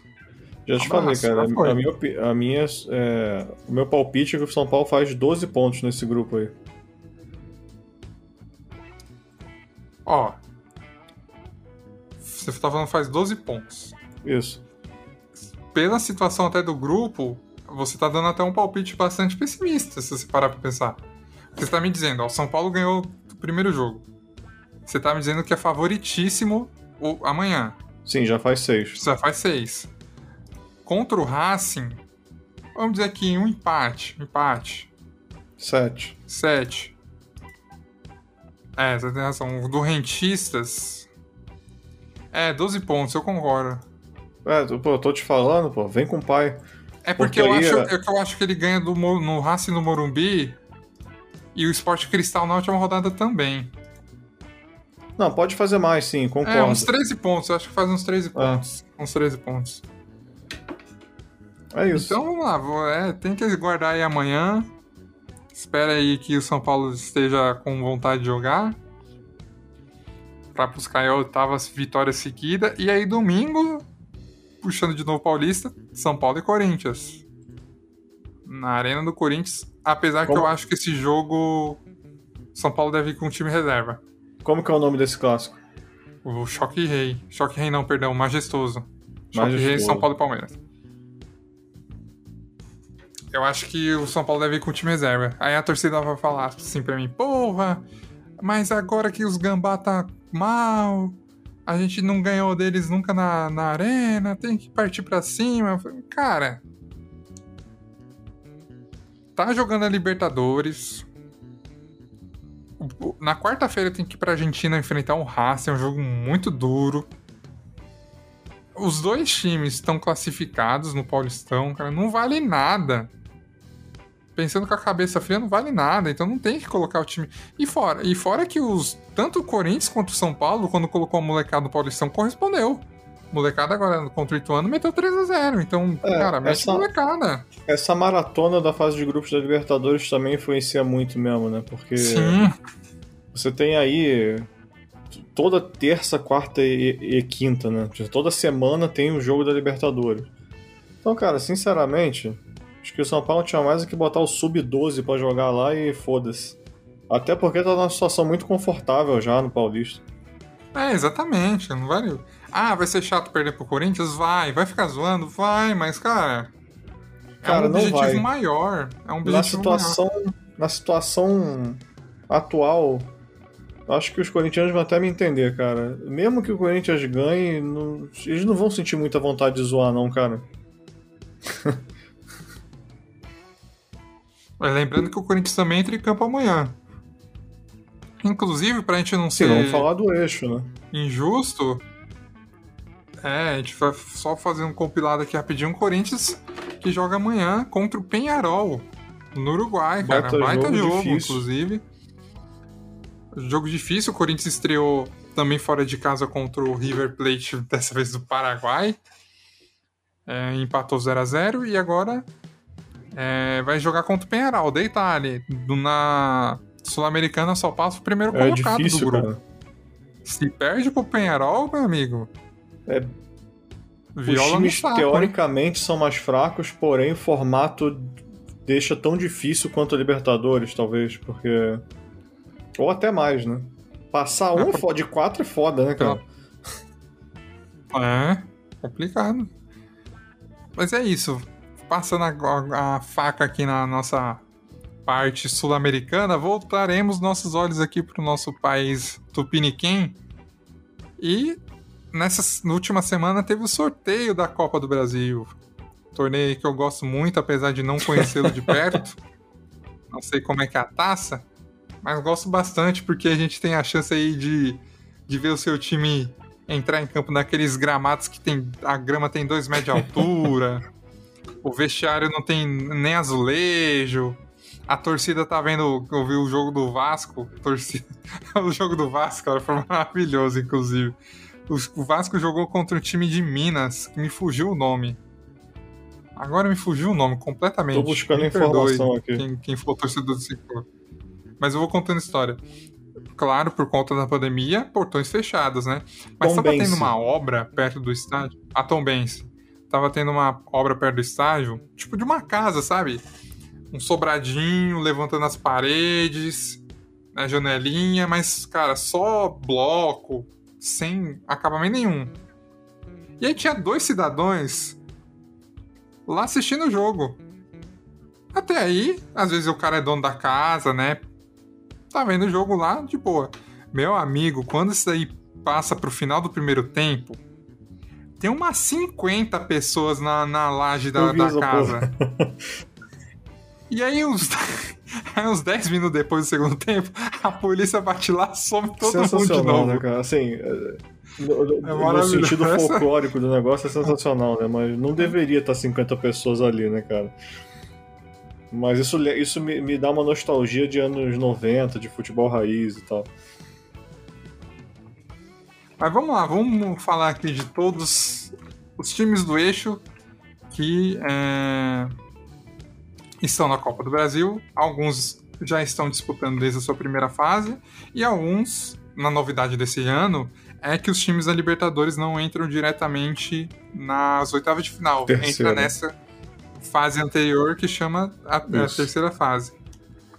Já te falei, cara. foi. A minha, a minha, é, o meu palpite é que o São Paulo faz 12 pontos nesse grupo aí. Ó. Você tá falando faz 12 pontos. Isso. pela situação até do grupo, você tá dando até um palpite bastante pessimista, se você parar pra pensar. Você tá me dizendo, ó, o São Paulo ganhou o primeiro jogo. Você tá me dizendo que é favoritíssimo o, amanhã. Sim, já faz 6. Já faz seis. Contra o Racing, vamos dizer aqui um empate. Empate. 7. Sete. É, você tem razão. O do Rentistas. É, 12 pontos, eu concordo. É, pô, eu tô te falando, pô, vem com o pai. É porque, eu, acho, é- é que eu acho que ele ganha do, no Racing no Morumbi e o Sport Cristal na última rodada também. Não, pode fazer mais, sim, concordo. É, uns 13 pontos, eu acho que faz uns 13 É. pontos. Uns 13 pontos. É isso. Então vamos lá, vou- é, tem que guardar aí amanhã. Espera aí que o São Paulo esteja com vontade de jogar. Pra buscar a oitava vitória seguida. E aí domingo, puxando de novo Paulista, São Paulo e Corinthians. Na Arena do Corinthians, apesar que Como- eu acho que esse jogo São Paulo deve ir com time reserva. Como que é o nome desse clássico? O Choque Rei. Choque Rei não, perdão, Majestoso. Choque Rei. São Paulo e Palmeiras. Eu acho que o São Paulo deve ir com o time reserva. Aí a torcida vai falar assim pra mim, porra, mas agora que os Gambá tá mal, a gente não ganhou deles nunca na, na arena, tem que partir pra cima. Cara, tá jogando a Libertadores. Na quarta-feira tem que ir pra Argentina enfrentar o Racing, é um jogo muito duro. Os dois times estão classificados no Paulistão, cara, não vale nada. Pensando com a cabeça fria, não vale nada, então não tem que colocar o time. E fora, e fora que os tanto o Corinthians quanto o São Paulo, quando colocou a molecada no Paulistão, correspondeu. Molecada agora contra o Ituano meteu 3 a 0 Então, é, cara, mexe essa, molecada. Essa maratona da fase de grupos da Libertadores também influencia muito mesmo, né? Porque Sim. você tem aí toda terça, quarta e, e quinta, né? Toda semana tem o um jogo da Libertadores. Então, cara, sinceramente, acho que o São Paulo tinha mais que botar o Sub-12 para jogar lá e foda-se. Até porque tá numa situação muito confortável já no Paulista. É, exatamente. Não vale. Ah, vai ser chato perder pro Corinthians? Vai. Vai ficar zoando? Vai, mas, cara. Cara, é um objetivo vai. maior. É um objetivo na situação, maior. Na situação atual, acho que os corintianos vão até me entender, cara. Mesmo que o Corinthians ganhe, não, eles não vão sentir muita vontade de zoar, não, cara. Mas lembrando que o Corinthians também entra em campo amanhã. Inclusive, pra gente não Sim, ser. vamos falar do eixo, né? Injusto. É, a gente vai só fazer um compilado aqui rapidinho. O Corinthians que joga amanhã contra o Penharol, no Uruguai, cara. Baita, Baita jogo, jogo inclusive. Jogo difícil. O Corinthians estreou também fora de casa contra o River Plate, dessa vez do Paraguai. É, empatou 0 a 0 e agora é, vai jogar contra o Penharol da Itália. Na Sul-Americana só passa o primeiro é colocado difícil, do grupo. Cara. Se perde pro Penharol, meu amigo. É, Viola Os times saco, teoricamente são mais fracos, porém o formato deixa tão difícil quanto a Libertadores, talvez, porque. Ou até mais, né? Passar um é, de quatro é foda, né, cara? É, complicado. Mas é isso. Passando a, a faca aqui na nossa parte sul-americana, voltaremos nossos olhos aqui para o nosso país tupiniquim. E nessa última semana teve o sorteio da Copa do Brasil. Torneio que eu gosto muito, apesar de não conhecê-lo de perto. Não sei como é que é a taça, mas gosto bastante porque a gente tem a chance aí de, de ver o seu time entrar em campo naqueles gramados que tem a grama tem dois metros de altura, o vestiário não tem nem azulejo, a torcida tá vendo, eu vi o jogo do Vasco, torcida, o jogo do Vasco, cara, foi maravilhoso, inclusive. O Vasco jogou contra um time de Minas, que me fugiu o nome. Agora me fugiu o nome completamente. Tô buscando me informação perdoe, aqui. Quem, quem for torcedor do Ciclo. Mas eu vou contando história. Claro, por conta da pandemia, portões fechados, né? Mas Tom tava Bense. tendo uma obra perto do estádio. A Tom Bense. Tava tendo uma obra perto do estádio, tipo de uma casa, sabe? um sobradinho levantando as paredes, né, janelinha, mas, cara, só bloco, sem acabamento nenhum. E aí tinha dois cidadãos lá assistindo o jogo. Até aí, às vezes o cara é dono da casa, né? Tá vendo o jogo lá de boa. Meu amigo, quando isso aí passa pro final do primeiro tempo, tem umas 50 pessoas na, na laje da, da casa. E aí, uns, uns 10 minutos depois do segundo tempo, a polícia bate lá, some todo mundo de novo. Né, cara? Assim, é, no, é no sentido folclórico do negócio é sensacional, né? Mas não deveria estar 50 pessoas ali, né, cara? Mas isso, isso me, me dá uma nostalgia de anos 90, de futebol raiz e tal. Mas vamos lá, vamos falar aqui de todos os times do eixo que é, estão na Copa do Brasil, alguns já estão disputando desde a sua primeira fase, e alguns, na novidade desse ano, é que os times da Libertadores não entram diretamente nas oitavas de final. Terceira. Entra nessa fase anterior que chama a, a, terceira fase.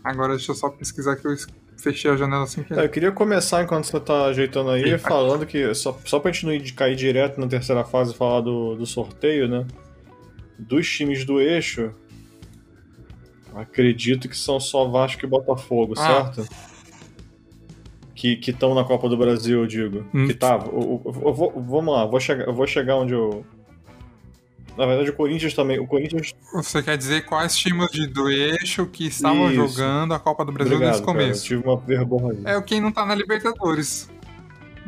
Agora deixa eu só pesquisar que eu fechei a janela assim que. É, eu queria começar enquanto você tá ajeitando aí, falando que, só, só pra gente não ir, cair direto na terceira fase e falar do, do sorteio, né? Dos times do eixo, Acredito que são só Vasco e Botafogo, ah. certo? Que estão na Copa do Brasil, eu digo. Hum. Que tava. Vou, vamos lá, vou chegar, eu vou chegar onde eu. Na verdade, o Corinthians também. O Corinthians. Você quer dizer quais times de, do eixo que estavam Isso. jogando a Copa do Brasil Obrigado, desde o começo? Cara, tive uma vergonha. É o quem não tá na Libertadores.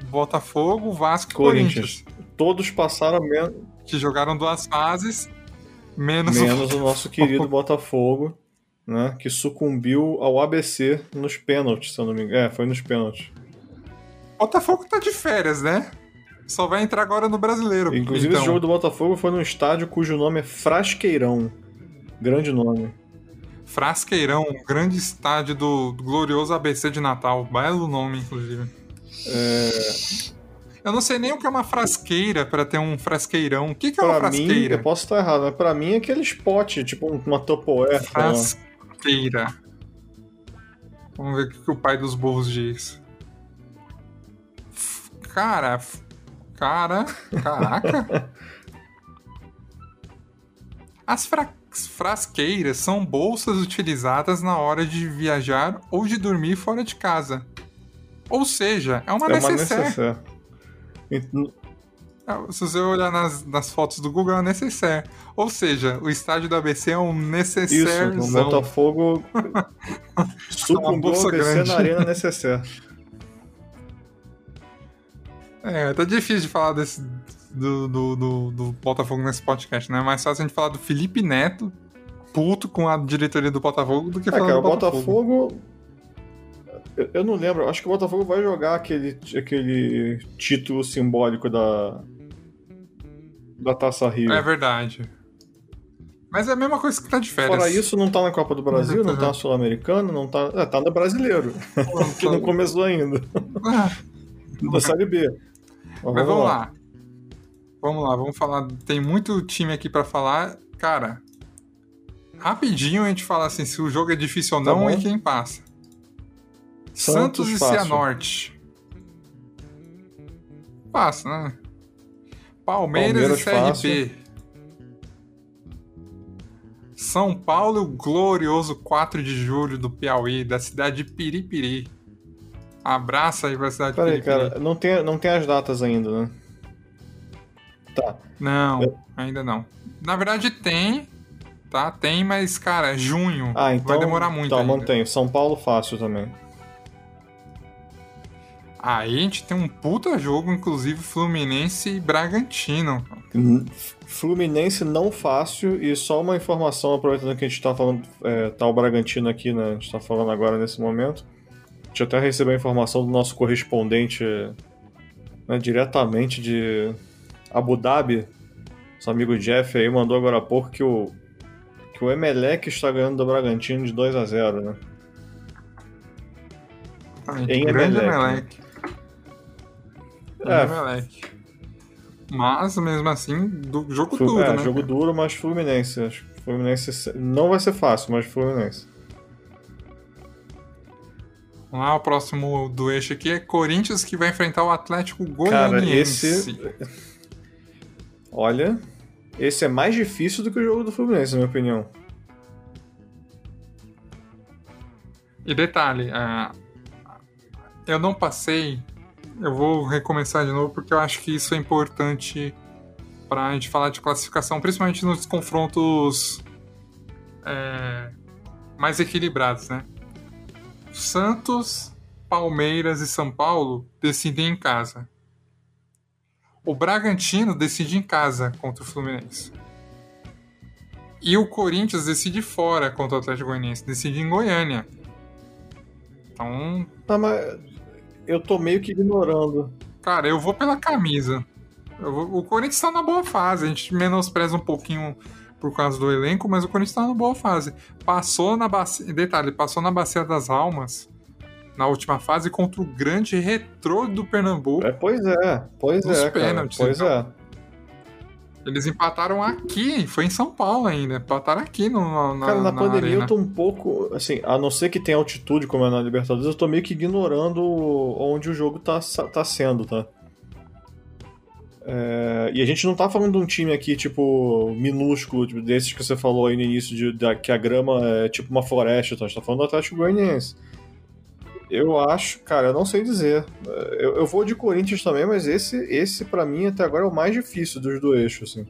Botafogo, Vasco e Corinthians. Corinthians. Todos passaram menos. Que jogaram duas fases, menos, menos o... o nosso querido Botafogo, né? Que sucumbiu ao ABC nos pênaltis, se eu não me engano. É, foi nos pênaltis. Botafogo tá de férias, né? Só vai entrar agora no brasileiro. Inclusive, então. esse jogo do Botafogo foi num estádio cujo nome é Frasqueirão. Grande nome. Frasqueirão, grande estádio do, glorioso ABC de Natal. Belo nome, inclusive. É... Eu não sei nem o que é uma frasqueira para ter um frasqueirão. O que, que é pra uma frasqueira? Mim, eu posso estar errado, mas pra mim é aquele spot, tipo uma topoé. Frasqueira. Vamos ver o que, que o pai dos burros diz. Cara, Cara, caraca. As fra frasqueiras são bolsas utilizadas na hora de viajar ou de dormir fora de casa. Ou seja, é uma é necessaire. É, se você olhar nas, nas fotos do Google, é uma necessaire. Ou seja, o estádio do ABC é um necessaire. Isso, o Botafogo é ABC grande. na arena necessaire. É, tá difícil de falar desse, do, do, do, do, Botafogo nesse podcast, né? É mais fácil a gente falar do Felipe Neto, puto com a diretoria do Botafogo, do que é, falar cara, do Botafogo. Botafogo. Eu não lembro, acho que o Botafogo vai jogar aquele, aquele título simbólico da. da Taça Rio. É verdade. Mas é a mesma coisa que tá de férias. Fora isso, não tá na Copa do Brasil, não tá na Sul-Americana, não tá. É, tá no brasileiro. que não começou ainda. da Série B. Mas vamos, vamos lá. lá. Vamos lá, vamos falar. Tem muito time aqui para falar. Cara, rapidinho a gente fala assim se o jogo é difícil ou tá não tá e quem passa. Santos, Santos e Cianorte. Passa, né? Palmeiras, Palmeiras e CRB. Fácil. São Paulo, o glorioso 4 de julho do Piauí, da cidade de Piripiri. Abraça aí pra cidade Peraí, cara, não tem, não tem as datas ainda, né? Tá. Não, Eu... ainda não. Na verdade tem, tá? Tem, mas, cara, junho. Ah, então. Vai demorar muito. Tá, ainda. mantenho. São Paulo fácil também. Aí a gente tem um puta jogo, inclusive Fluminense e Bragantino. Fluminense não fácil, e só uma informação, aproveitando que a gente tá falando, é, tá o Bragantino aqui, né? A gente tá falando agora nesse momento. Gente até recebeu a informação do nosso correspondente né, diretamente de Abu Dhabi. Nosso amigo Jeff aí mandou agora há pouco que o, que o Emelec está ganhando do Bragantino de 2 a 0 né? em Emelec. Emelec. É. Emelec. Mas, mesmo assim, do, jogo duro, é, né? jogo duro, mas Fluminense. Acho que Fluminense não vai ser fácil, mas Fluminense. Vamos lá, o próximo do eixo aqui é Corinthians que vai enfrentar o Atlético Goianiense. Cara, esse... Olha, esse é mais difícil do que o jogo do Fluminense, na minha opinião. E detalhe, uh, eu não passei, eu vou recomeçar de novo porque eu acho que isso é importante para a gente falar de classificação, principalmente nos confrontos é, mais equilibrados, né? Santos, Palmeiras e São Paulo decidem em casa. O Bragantino decide em casa contra o Fluminense. E o Corinthians decide fora contra o Atlético Goianiense, decide em Goiânia. Então. Tá, mas eu tô meio que ignorando. Cara, eu vou pela camisa. Vou... O Corinthians tá na boa fase, a gente menospreza um pouquinho por causa do elenco, mas o Corinthians tá numa boa fase. Passou na bacia. Detalhe, passou na Bacia das Almas na última fase contra o grande retrô do Pernambuco. É, pois é, pois é. Pênaltis, cara, pois então. é. Eles empataram aqui, foi em São Paulo ainda. Empataram aqui no, na, Cara, na, na pandemia arena. eu tô um pouco. Assim, a não ser que tenha altitude, como é na Libertadores, eu tô meio que ignorando onde o jogo tá, tá sendo, tá? É, e a gente não tá falando de um time aqui, tipo, minúsculo, tipo, desses que você falou aí no início, de, de, que a grama é tipo uma floresta, então a gente tá falando do Atlético Goianiense. Eu acho, cara, eu não sei dizer. Eu, eu vou de Corinthians também, mas esse, esse para mim até agora é o mais difícil dos do eixo, assim.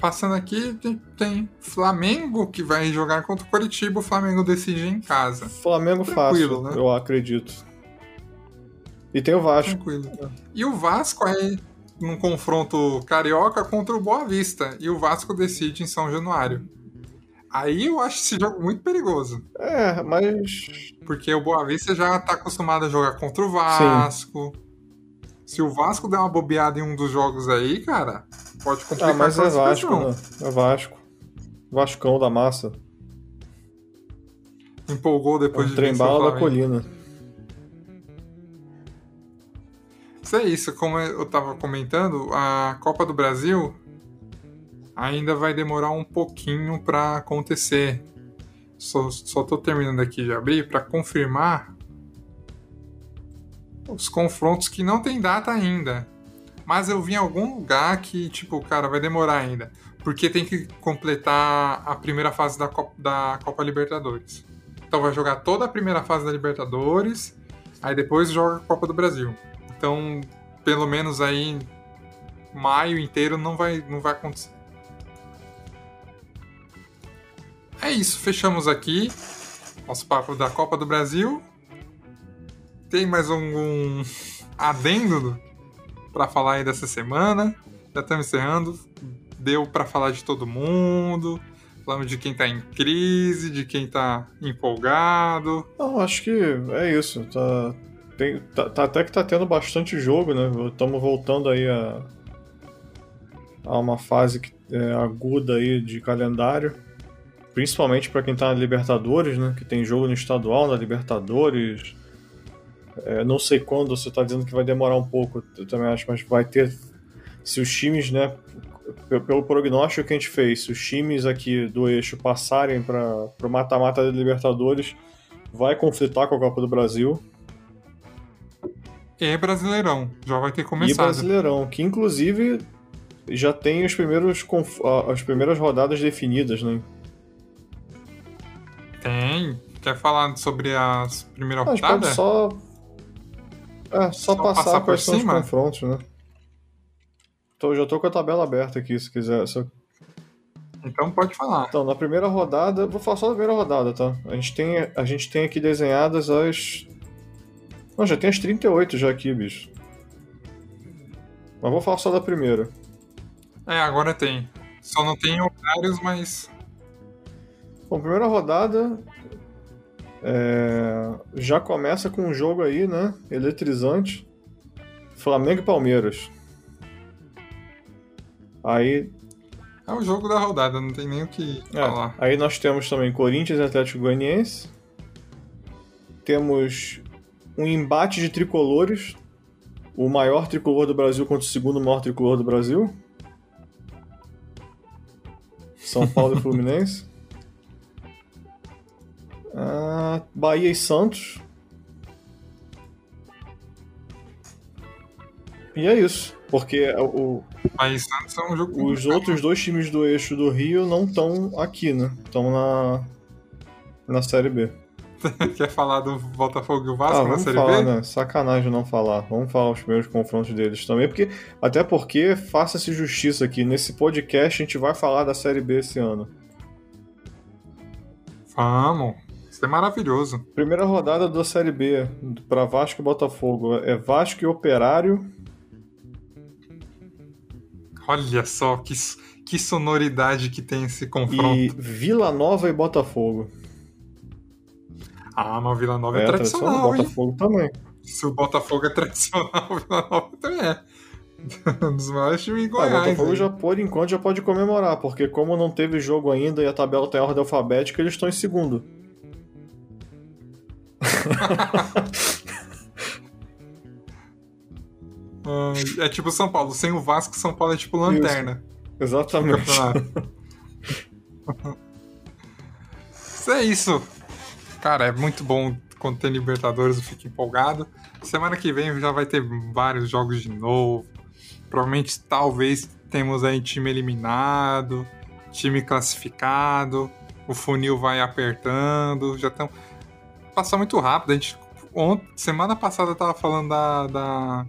passando aqui, tem, tem, Flamengo que vai jogar contra o Coritiba, o Flamengo decide em casa. Flamengo Tranquilo, fácil, né? eu acredito. E tem o Vasco. Tranquilo. E o Vasco aí num confronto carioca contra o Boa Vista. E o Vasco decide em São Januário. Aí eu acho esse jogo muito perigoso. É, mas. Porque o Boa Vista já tá acostumado a jogar contra o Vasco. Sim. Se o Vasco der uma bobeada em um dos jogos aí, cara, pode complicar ah, mas é Vasco, né? É Vasco. Vascão da massa. Empolgou depois é um de trem bala da colina. Isso é isso, como eu estava comentando, a Copa do Brasil ainda vai demorar um pouquinho para acontecer. Só, só tô terminando aqui de abrir para confirmar os confrontos que não tem data ainda. Mas eu vi em algum lugar que, tipo, cara, vai demorar ainda. Porque tem que completar a primeira fase da Copa, da Copa Libertadores. Então vai jogar toda a primeira fase da Libertadores, aí depois joga a Copa do Brasil. Então, pelo menos aí maio inteiro não vai, não vai acontecer. É isso, fechamos aqui nosso papo da Copa do Brasil. Tem mais um, um adendo para falar aí dessa semana. Já estamos encerrando. Deu para falar de todo mundo. Falamos de quem está em crise, de quem está empolgado. Não, acho que é isso. Tá, tem, tá, tá, até que tá tendo bastante jogo, né? Estamos voltando aí a, a uma fase que, é, aguda aí de calendário. Principalmente para quem tá na Libertadores, né? Que tem jogo no estadual, na Libertadores. É, não sei quando, você tá dizendo que vai demorar um pouco, eu também acho, mas vai ter. Se os times, né? Pelo prognóstico que a gente fez, se os times aqui do eixo passarem para o mata-mata da Libertadores, vai conflitar com a Copa do Brasil. E Brasileirão, já vai ter começado. E Brasileirão, que inclusive já tem os primeiros as primeiras rodadas definidas, né? Tem. Quer falar sobre as primeiras rodadas? Pode só é, só, só passar, passar quais são cima? os confrontos, né? Tô, já tô com a tabela aberta aqui, se quiser. Só... Então pode falar. Então, na primeira rodada, vou falar só da primeira rodada, tá? A gente tem, a gente tem aqui desenhadas as não, já tem as 38 já aqui, bicho. Mas vou falar só da primeira. É, agora tem. Só não tem horários, mas. Bom, primeira rodada. É... Já começa com um jogo aí, né? Eletrizante. Flamengo e Palmeiras. Aí. É o jogo da rodada, não tem nem o que é, falar. Aí nós temos também Corinthians e Atlético Goianiense. Temos um embate de tricolores. O maior tricolor do Brasil contra o segundo maior tricolor do Brasil. São Paulo e Fluminense. Ah, Bahia e Santos. E é isso. Porque o, Bahia e Santos é um jogo os outros dois times do eixo do Rio não estão aqui, né? Estão na, na Série B. Quer falar do Botafogo e o Vasco ah, na Série falar, B? Né? Sacanagem não falar. Vamos falar os primeiros confrontos deles também, porque até porque faça-se justiça aqui. Nesse podcast a gente vai falar da Série B esse ano. Vamos. Isso é maravilhoso. Primeira rodada da Série B para Vasco e Botafogo é Vasco e Operário. Olha só que, que sonoridade que tem esse confronto. E Vila Nova e Botafogo. Ah, mas o Vila Nova é, é tradicional, O Botafogo também. Se o Botafogo é tradicional, o Vila Nova também é. um dos maiores times em Goiás. Ah, o Botafogo já, por enquanto, já pode comemorar, porque como não teve jogo ainda e a tabela tem ordem alfabética, eles estão em segundo. é tipo São Paulo. Sem o Vasco, São Paulo é tipo lanterna. Isso. Exatamente. isso é isso. Cara, é muito bom quando tem Libertadores, eu fico empolgado. Semana que vem já vai ter vários jogos de novo. Provavelmente, talvez, temos aí time eliminado, time classificado, o funil vai apertando. Já estão. Passa muito rápido. A gente. Ontem, semana passada eu tava falando da, da,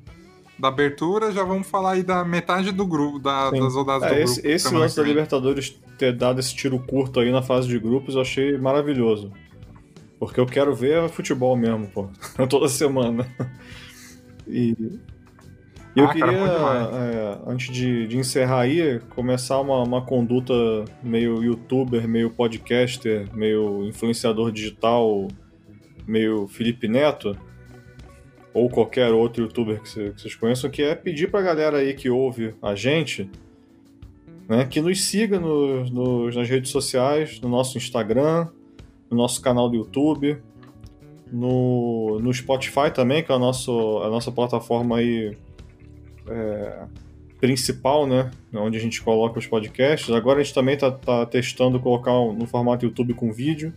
da abertura, já vamos falar aí da metade do grupo, da, das rodadas é, do esse, grupo. Esse lance da Libertadores ter dado esse tiro curto aí na fase de grupos, eu achei maravilhoso. Porque eu quero ver futebol mesmo, pô. Toda semana. E, eu Ah, cara, queria, demais. é, antes de, de encerrar aí, começar uma, uma conduta meio youtuber, meio podcaster, meio influenciador digital, meio Felipe Neto, ou qualquer outro youtuber que, cê- que vocês conheçam, que é pedir pra galera aí que ouve a gente, né, que nos siga no- nos- nas redes sociais, no nosso Instagram, no nosso canal do YouTube, no, no Spotify também, que é a, nosso, a nossa plataforma aí é, principal, né? Onde a gente coloca os podcasts. Agora a gente também tá, tá testando colocar no formato YouTube com vídeo.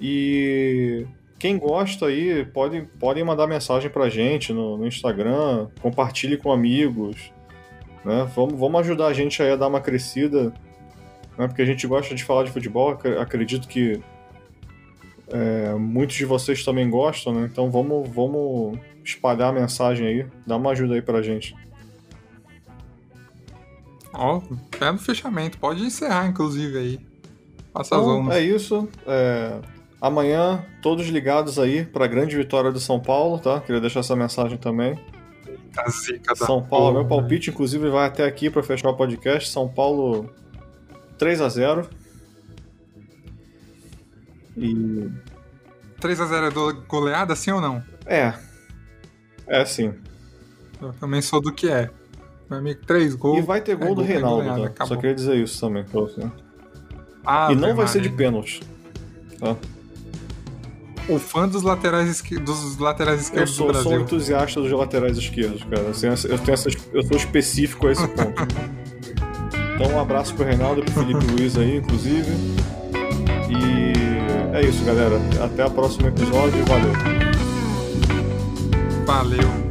E quem gosta aí, pode, podem mandar mensagem pra gente no, no Instagram, compartilhe com amigos. Né? Vamos, vamos ajudar a gente aí a dar uma crescida, né? porque a gente gosta de falar de futebol, ac- acredito que é, muitos de vocês também gostam, né? Então vamos, vamos espalhar a mensagem aí, dá uma ajuda aí pra gente. Ó, pé no fechamento. Pode encerrar, inclusive, aí. Passa as Então, ondas. é isso. é, Amanhã, todos ligados aí pra grande vitória do São Paulo, tá? Queria deixar essa mensagem também. A zica da São Paulo, porra, meu palpite, inclusive, vai até aqui pra fechar o podcast. São Paulo 3 a 0 E 3x0 é do- goleada, sim ou não? é. É sim. Eu também sou do que é. Meu amigo, 3 gols. E vai ter gol é do é Reinaldo, goleada, tá? Só queria dizer isso também pra você. Ah, e não vai ser de pênalti. Tá? O fã dos laterais, esque- dos laterais Eu esquerdos sou, do sou um Brasil. entusiasta dos laterais esquerdos, cara. Assim, Eu, tenho essa, eu sou específico a esse ponto. Então, um abraço pro Reinaldo e pro Felipe Luiz aí, inclusive. E é isso, galera. Até o próximo episódio. Valeu. Valeu.